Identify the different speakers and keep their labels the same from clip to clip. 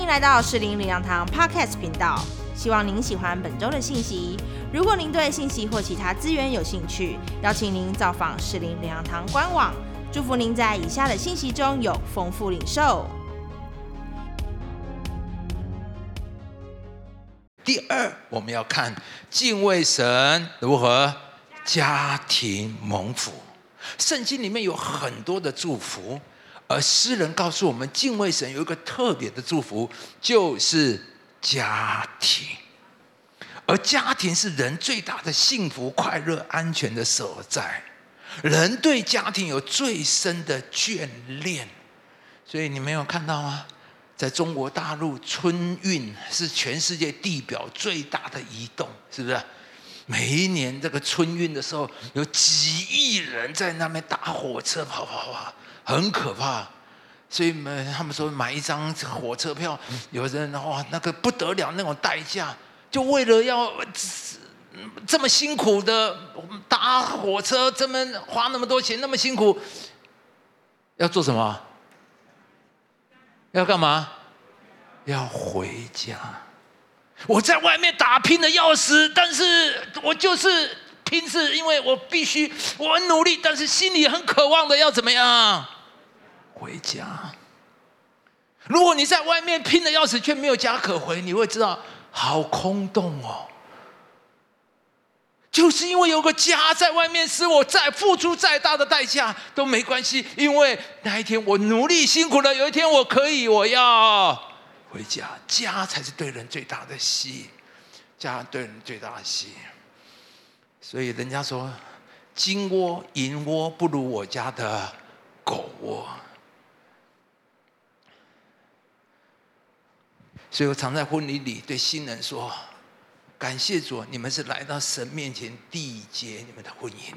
Speaker 1: 迎来到士林领养堂 Podcast 频道，希望您喜欢本周的信息。如果您对信息或其他资源有兴趣，邀请您造访士林领养堂官网。祝福您在以下的信息中有丰富领受。
Speaker 2: 第二，我们要看敬畏神如何家庭蒙福。圣经里面有很多的祝福，而诗人告诉我们，敬畏神有一个特别的祝福，就是家庭。而家庭是人最大的幸福、快乐、安全的所在。人对家庭有最深的眷恋，所以你没有看到吗？在中国大陆，春运是全世界地表最大的移动，是不是？每一年这个春运的时候，有几亿人在那边搭火车跑跑跑，很可怕。所以们他们说买一张火车票，有人哇那个不得了那种代价，就为了要。这么辛苦的搭火车，这么花那么多钱，那么辛苦，要做什么？要干嘛？要回家。我在外面打拼的要死，但是我就是拼，是因为我必须，我很努力，但是心里很渴望的要怎么样？回家。如果你在外面拼的要死，却没有家可回，你会知道好空洞哦。就是因为有个家在外面，使我再付出再大的代价都没关系，因为那一天我努力辛苦了，有一天我可以，我要回家，家才是对人最大的吸引，家对人最大的吸引。所以人家说，金窝银窝不如我家的狗窝。所以我常在婚礼里对新人说。感谢主，你们是来到神面前缔结你们的婚姻，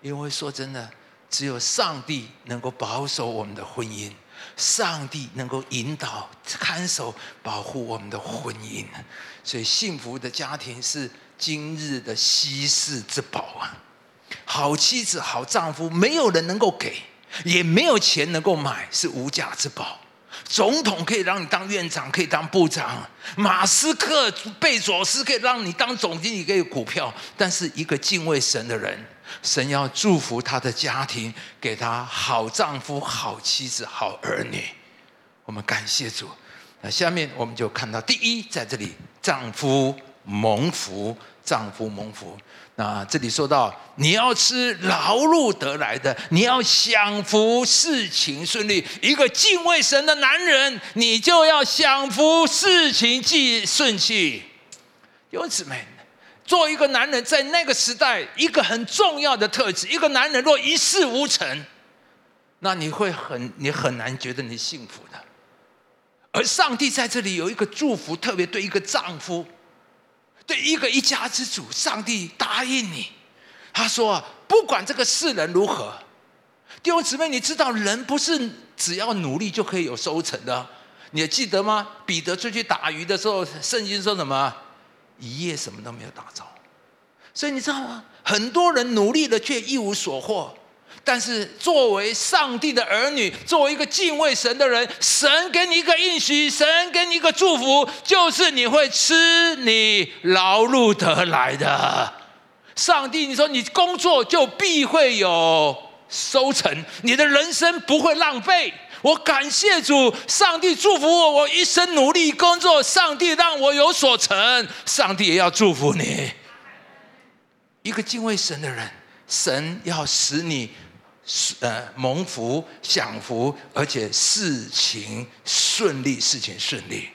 Speaker 2: 因为说真的，只有上帝能够保守我们的婚姻，上帝能够引导、看守、保护我们的婚姻，所以幸福的家庭是今日的稀世之宝啊！好妻子、好丈夫，没有人能够给，也没有钱能够买，是无价之宝。总统可以让你当院长，可以当部长；马斯克、贝佐斯可以让你当总经理，可以股票。但是一个敬畏神的人，神要祝福他的家庭，给他好丈夫、好妻子、好儿女。我们感谢主。那下面我们就看到，第一，在这里，丈夫蒙福，丈夫蒙福。那这里说到，你要吃劳碌得来的，你要享福，事情顺利。一个敬畏神的男人，你就要享福，事情既顺气。弟兄姊妹，做一个男人，在那个时代，一个很重要的特质，一个男人若一事无成，那你会很，你很难觉得你幸福的。而上帝在这里有一个祝福，特别对一个丈夫。对一个一家之主，上帝答应你，他说：“不管这个世人如何，弟兄姊妹，你知道人不是只要努力就可以有收成的。你还记得吗？彼得出去打鱼的时候，圣经说什么？一夜什么都没有打着。所以你知道吗？很多人努力了却一无所获。”但是，作为上帝的儿女，作为一个敬畏神的人，神给你一个应许，神给你一个祝福，就是你会吃你劳碌得来的。上帝，你说你工作就必会有收成，你的人生不会浪费。我感谢主，上帝祝福我，我一生努力工作，上帝让我有所成，上帝也要祝福你。一个敬畏神的人，神要使你。是呃蒙福享福，而且事情顺利，事情顺利。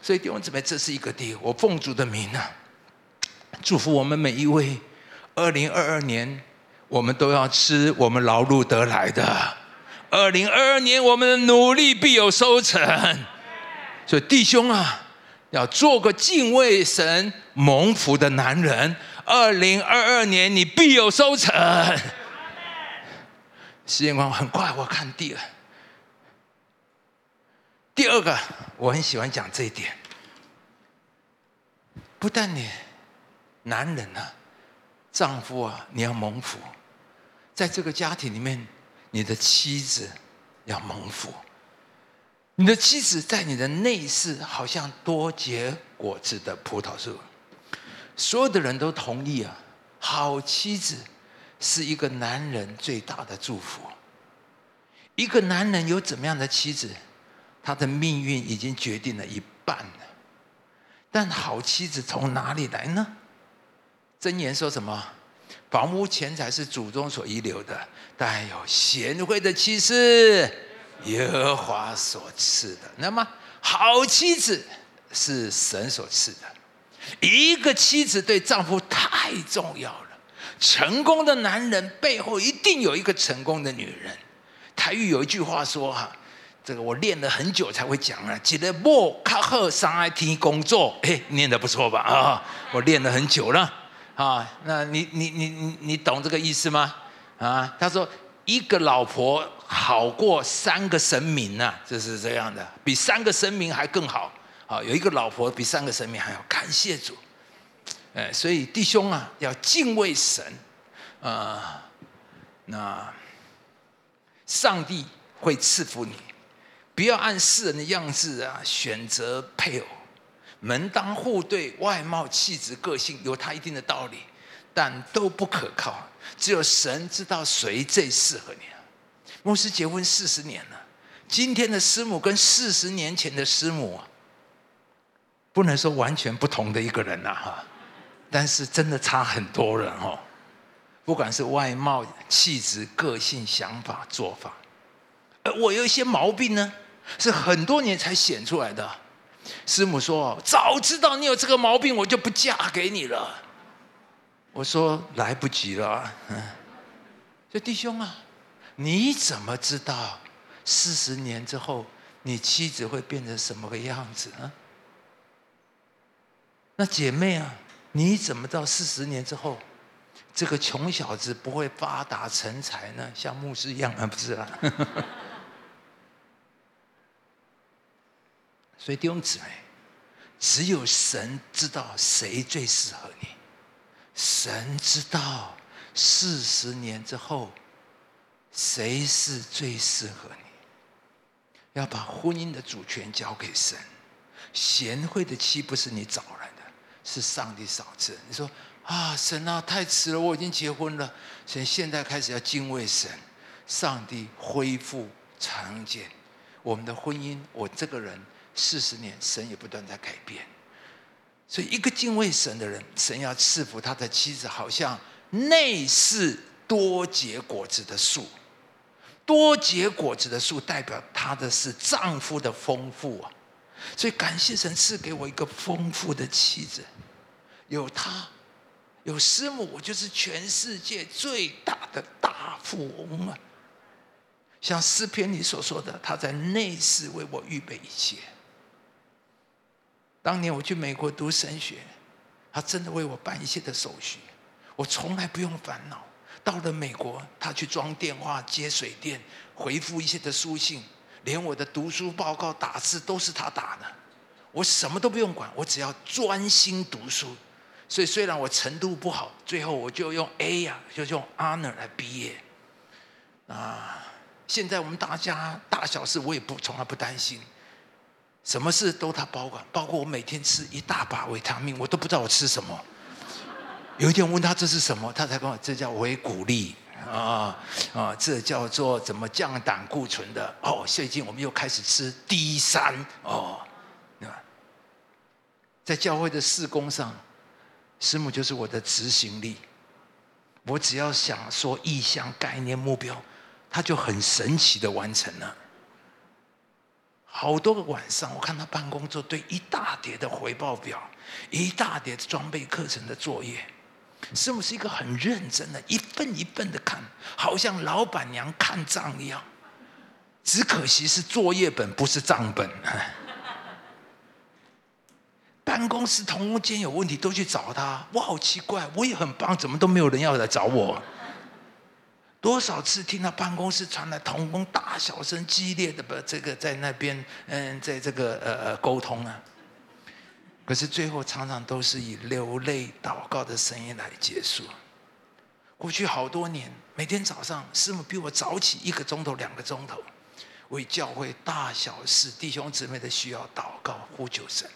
Speaker 2: 所以弟兄姊妹，这是一个地，我奉主的名啊，祝福我们每一位。二零二二年，我们都要吃我们劳碌得来的。二零二二年，我们的努力必有收成。所以弟兄啊，要做个敬畏神、蒙福的男人。二零二二年，你必有收成。时间光很快，我看第二，第二个我很喜欢讲这一点。不但你男人啊，丈夫啊，你要蒙福，在这个家庭里面，你的妻子要蒙福。你的妻子在你的内室，好像多结果子的葡萄树。所有的人都同意啊，好妻子是一个男人最大的祝福。一个男人有怎么样的妻子，他的命运已经决定了一半了。但好妻子从哪里来呢？箴言说什么？房屋钱财是祖宗所遗留的，但有贤惠的妻子，耶和华所赐的。那么，好妻子是神所赐的。一个妻子对丈夫太重要了。成功的男人背后一定有一个成功的女人。台语有一句话说：“哈，这个我练了很久才会讲啊。”记得莫卡赫上 IT 工作，哎，念的不错吧？啊，我练了很久了啊。那你你你你你懂这个意思吗？啊，他说一个老婆好过三个神明呐，就是这样的，比三个神明还更好。啊，有一个老婆比三个神明还要感谢主，哎，所以弟兄啊，要敬畏神，啊，那上帝会赐福你，不要按世人的样子啊选择配偶，门当户对、外貌、气质、个性有他一定的道理，但都不可靠，只有神知道谁最适合你。牧师结婚四十年了，今天的师母跟四十年前的师母。不能说完全不同的一个人呐，哈，但是真的差很多人哦，不管是外貌、气质、个性、想法、做法，而我有一些毛病呢，是很多年才显出来的。师母说：“早知道你有这个毛病，我就不嫁给你了。”我说：“来不及了。”嗯，这弟兄啊，你怎么知道四十年之后你妻子会变成什么个样子呢？那姐妹啊，你怎么到四十年之后，这个穷小子不会发达成才呢？像牧师一样啊，不是啊。所以弟兄姊妹，只有神知道谁最适合你，神知道四十年之后谁是最适合你。要把婚姻的主权交给神，贤惠的妻不是你找来的。是上帝赏赐。你说啊，神啊，太迟了，我已经结婚了。神现在开始要敬畏神，上帝恢复常见我们的婚姻。我这个人四十年，神也不断在改变。所以，一个敬畏神的人，神要赐福他的妻子，好像内似多结果子的树。多结果子的树，代表他的是丈夫的丰富啊。所以感谢神赐给我一个丰富的妻子，有她，有师母，我就是全世界最大的大富翁啊！像诗篇里所说的，他在内室为我预备一切。当年我去美国读神学，他真的为我办一切的手续，我从来不用烦恼。到了美国，他去装电话、接水电、回复一些的书信。连我的读书报告、打字都是他打的，我什么都不用管，我只要专心读书。所以虽然我程度不好，最后我就用 A 呀，就用 honor 来毕业。啊，现在我们大家大小事我也不从来不担心，什么事都他保管，包括我每天吃一大把维他命，我都不知道我吃什么。有一天问他这是什么，他才跟我这叫维骨力。啊啊，这叫做怎么降胆固醇的哦？最近我们又开始吃 D 三哦，在教会的事工上，师母就是我的执行力。我只要想说意向、概念、目标，他就很神奇的完成了。好多个晚上，我看他办公做对一大叠的回报表，一大叠装备课程的作业。师母是一个很认真的，一份一份的看，好像老板娘看账一样。只可惜是作业本，不是账本。办公室同工间有问题都去找他，我好奇怪，我也很棒，怎么都没有人要来找我？多少次听到办公室传来同工大小声激烈的不这个在那边嗯，在这个呃呃沟通啊。可是最后常常都是以流泪祷告的声音来结束。过去好多年，每天早上师母比我早起一个钟头、两个钟头，为教会大小事、弟兄姊妹的需要祷告、呼求神。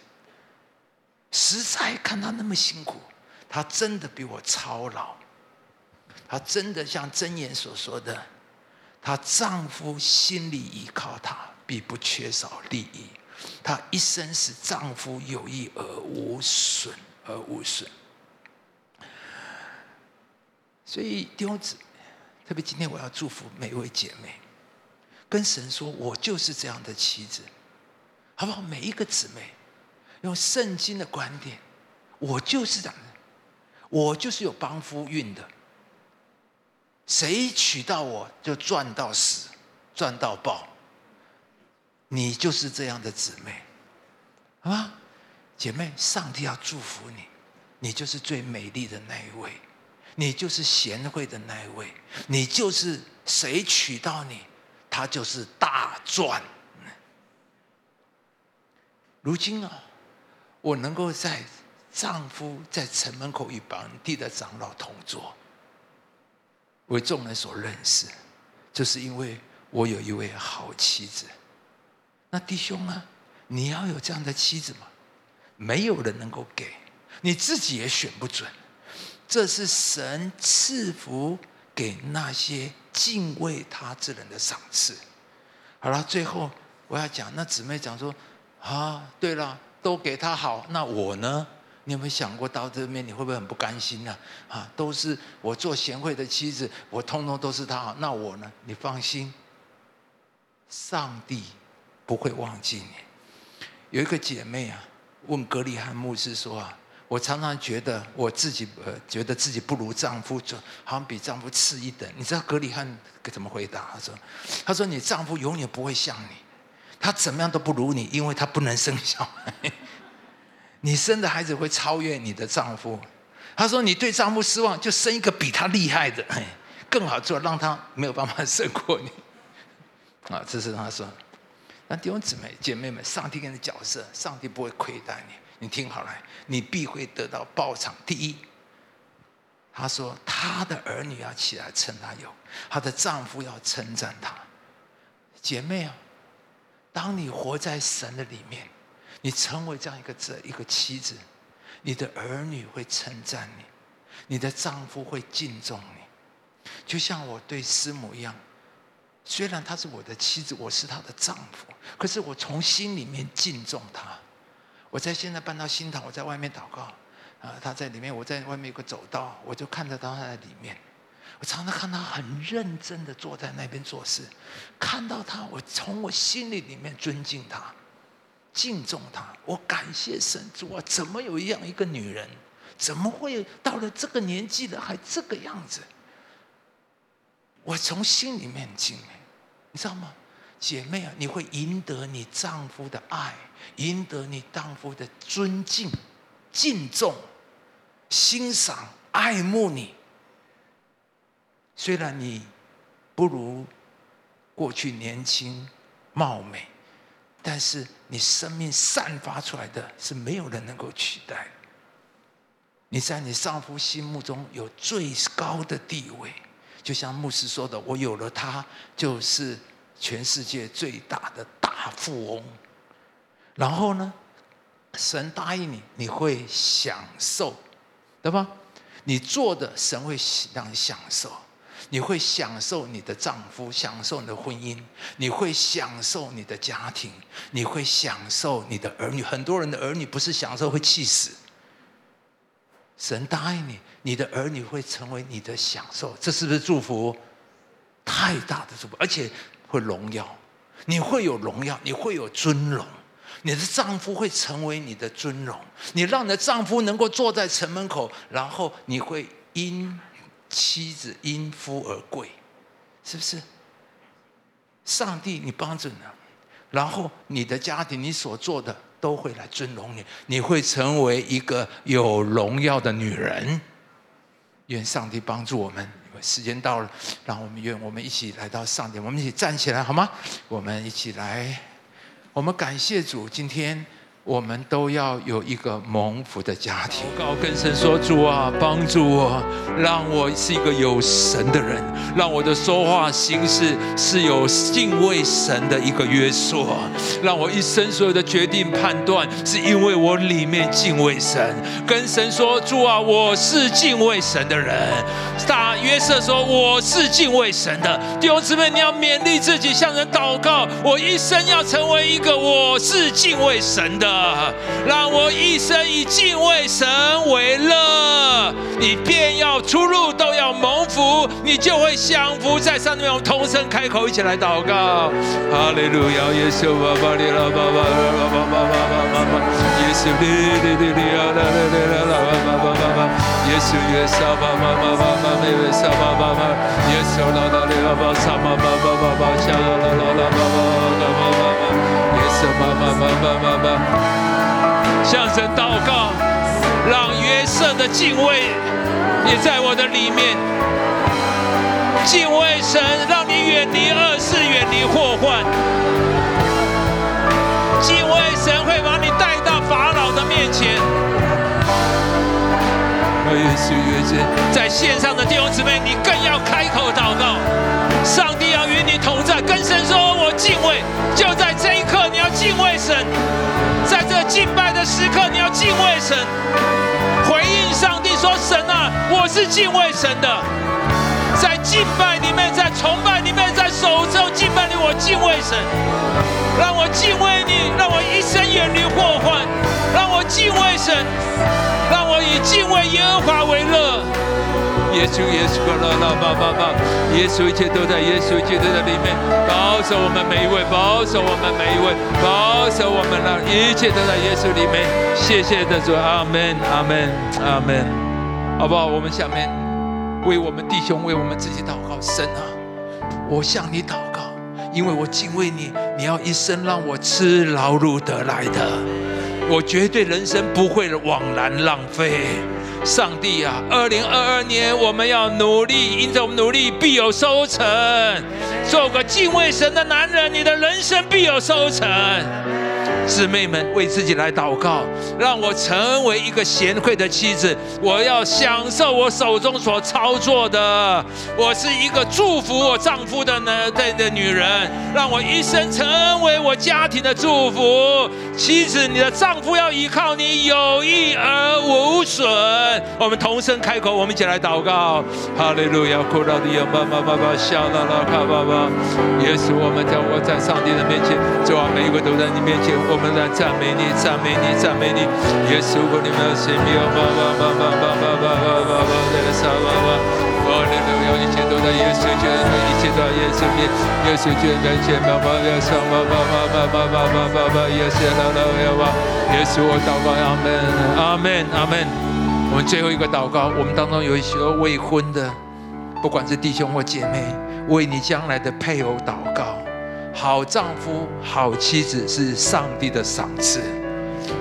Speaker 2: 实在看他那么辛苦，他真的比我操劳。他真的像箴言所说的，她丈夫心里依靠她，必不缺少利益。她一生使丈夫有益而无损，而无损。所以弟兄姊特别今天我要祝福每一位姐妹，跟神说：“我就是这样的妻子，好不好？”每一个姊妹用圣经的观点，我就是这样的，我就是有帮夫运的。谁娶到我就赚到死，赚到爆。你就是这样的姊妹，好吗？姐妹，上帝要祝福你，你就是最美丽的那一位，你就是贤惠的那一位，你就是谁娶到你，他就是大赚。如今啊，我能够在丈夫在城门口与本地的长老同坐。为众人所认识，就是因为我有一位好妻子。那弟兄啊，你要有这样的妻子吗？没有人能够给，你自己也选不准。这是神赐福给那些敬畏他之人的赏赐。好了，最后我要讲，那姊妹讲说：啊，对了，都给他好，那我呢？你有没有想过到这边你会不会很不甘心呢？啊，都是我做贤惠的妻子，我通通都是他好，那我呢？你放心，上帝不会忘记你。有一个姐妹啊，问格里汉牧师说啊，我常常觉得我自己呃，觉得自己不如丈夫，就好像比丈夫次一等。你知道格里汉怎么回答？他说：“他说你丈夫永远不会像你，他怎么样都不如你，因为他不能生小孩。”你生的孩子会超越你的丈夫。他说：“你对丈夫失望，就生一个比他厉害的，更好做，让他没有办法胜过你。”啊，这是他说。那弟兄姊妹、姐妹们，上帝给你的角色，上帝不会亏待你。你听好了，你必会得到报偿。第一，他说他的儿女要起来称他有，他的丈夫要称赞他。姐妹啊，当你活在神的里面。你成为这样一个这一个妻子，你的儿女会称赞你，你的丈夫会敬重你，就像我对师母一样。虽然她是我的妻子，我是她的丈夫，可是我从心里面敬重她。我在现在搬到新堂，我在外面祷告，啊，她在里面，我在外面有个走道，我就看得到她在里面。我常常看她很认真的坐在那边做事，看到她，我从我心里里面尊敬她。敬重她，我感谢神主啊！怎么有一样一个女人，怎么会到了这个年纪了还这个样子？我从心里面敬，你知道吗？姐妹啊，你会赢得你丈夫的爱，赢得你丈夫的尊敬、敬重、欣赏、爱慕你。虽然你不如过去年轻貌美。但是你生命散发出来的是没有人能够取代。你在你丈夫心目中有最高的地位，就像牧师说的：“我有了他，就是全世界最大的大富翁。”然后呢，神答应你，你会享受，对吧？你做的，神会让你享受。你会享受你的丈夫，享受你的婚姻，你会享受你的家庭，你会享受你的儿女。很多人的儿女不是享受会气死。神答应你，你的儿女会成为你的享受，这是不是祝福？太大的祝福，而且会荣耀。你会有荣耀，你会有尊荣，你的丈夫会成为你的尊荣。你让你的丈夫能够坐在城门口，然后你会因。妻子因夫而贵，是不是？上帝，你帮助你，然后你的家庭，你所做的都会来尊荣你，你会成为一个有荣耀的女人。愿上帝帮助我们。时间到了，让我们愿我们一起来到上帝，我们一起站起来好吗？我们一起来，我们感谢主，今天我们都要有一个蒙福的家庭。高跟神说：“主啊，帮助我，让我是一个有神的人，让我的说话行事是有敬畏神的一个约束，让我一生所有的决定判断是因为我里面敬畏神。”跟神说：“主啊，我是敬畏神的人。”大约瑟说：“我是敬畏神的。”弟兄姊妹，你要勉励自己，向人祷告：“我一生要成为一个我是敬畏神的。”让我一生以敬畏神为乐，你便要出入都要蒙福，你就会享福在上面。我们同声开口，一起来祷告：哈利路亚，耶稣啊，巴利拉巴巴巴巴巴巴巴巴巴，耶稣，哩哩哩哩啊，啦啦，巴巴巴巴巴，耶稣，耶稣，巴巴巴巴巴，妹妹，巴巴巴巴，耶稣，啦啦哩啦巴，巴巴巴巴巴巴，下啦啦啦，巴巴巴巴巴巴，耶稣，巴巴巴巴巴巴，向神祷告。让约瑟的敬畏也在我的里面。敬畏神，让你远离恶事，远离祸患。敬畏神会把你带到法老的面前。在线上的弟兄姊妹，你更要开口祷告，上帝要与你同在，跟神说：“时刻，你要敬畏神，回应上帝说：“神啊，我是敬畏神的。”在敬拜里面，在崇拜里面，在守候敬拜里，我敬畏神，让我敬畏你，让我一生远离祸患，让我敬畏神，让我以敬畏耶和华为乐。耶稣，耶稣，啦啦吧吧吧！耶稣，一切都在耶稣一切都在里面，保守我们每一位，保守我们每一位，保守我们让一切都在耶稣里面。谢谢的主，阿门，阿门，阿门，好不好？我们下面为我们弟兄，为我们自己祷告。神啊，我向你祷告，因为我敬畏你，你要一生让我吃劳碌得来的，我绝对人生不会枉然浪费。上帝啊，二零二二年我们要努力，因着我们努力必有收成。做个敬畏神的男人，你的人生必有收成。姊妹们，为自己来祷告，让我成为一个贤惠的妻子。我要享受我手中所操作的。我是一个祝福我丈夫的呢的的女人，让我一生成为我家庭的祝福。妻子，你的丈夫要依靠你，有益而无损。我们同声开口，我们一起来祷告。哈利路亚，哭到底，爸爸爸爸，笑啦啦，卡爸爸。也是我们在我在上帝的面前，主啊，每一个都在你面前。我我们来赞美你，赞美你，赞美你。耶稣，我你们的神明，爸爸爸爸爸爸爸爸爸爸，这个啥爸爸？哦，你都有一切都在耶稣，就一切都在耶稣里。耶稣就在前，爸爸要上，爸爸爸爸爸爸爸爸爸，耶稣来了，要吧？耶稣，我祷告，阿门，阿门，阿门。我们最后一个祷告，我们当中有一些未婚的，不管是弟兄或姐妹，为你将来的配偶祷告。好丈夫、好妻子是上帝的赏赐。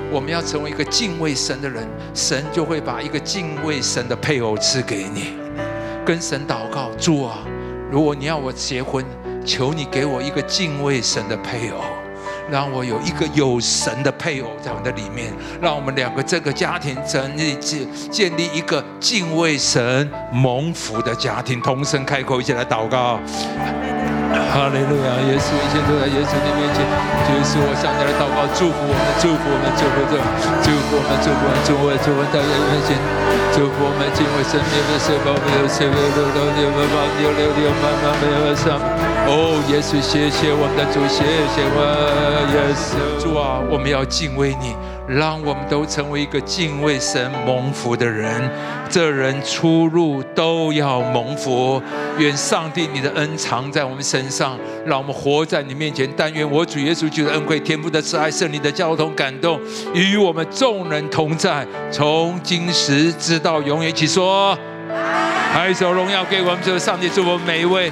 Speaker 2: 我们要成为一个敬畏神的人，神就会把一个敬畏神的配偶赐给你。跟神祷告，主啊，如果你要我结婚，求你给我一个敬畏神的配偶，让我有一个有神的配偶在我的里面，让我们两个这个家庭成立建建立一个敬畏神、蒙福的家庭。同声开口，一起来祷告。哈利路亚！耶稣一切都在耶稣的面前。耶稣，我向你来祷告，祝福我们，祝福我们，祝福着，祝福我们，祝福我们，祝福我们，祝福在耶稣面前，祝福我们，敬畏神，没有神，没有神，没有六六六六六六八八没有上。哦，耶稣，谢谢我们的主，谢谢我耶稣。主啊，我们要敬畏你。让我们都成为一个敬畏神、蒙福的人，这人出入都要蒙福。愿上帝你的恩藏在我们身上，让我们活在你面前。但愿我主耶稣基督的恩惠、天父的慈爱、圣灵的交通感动，与我们众人同在，从今时直到永远。一起说，还一首荣耀给我们，这上帝祝福每一位。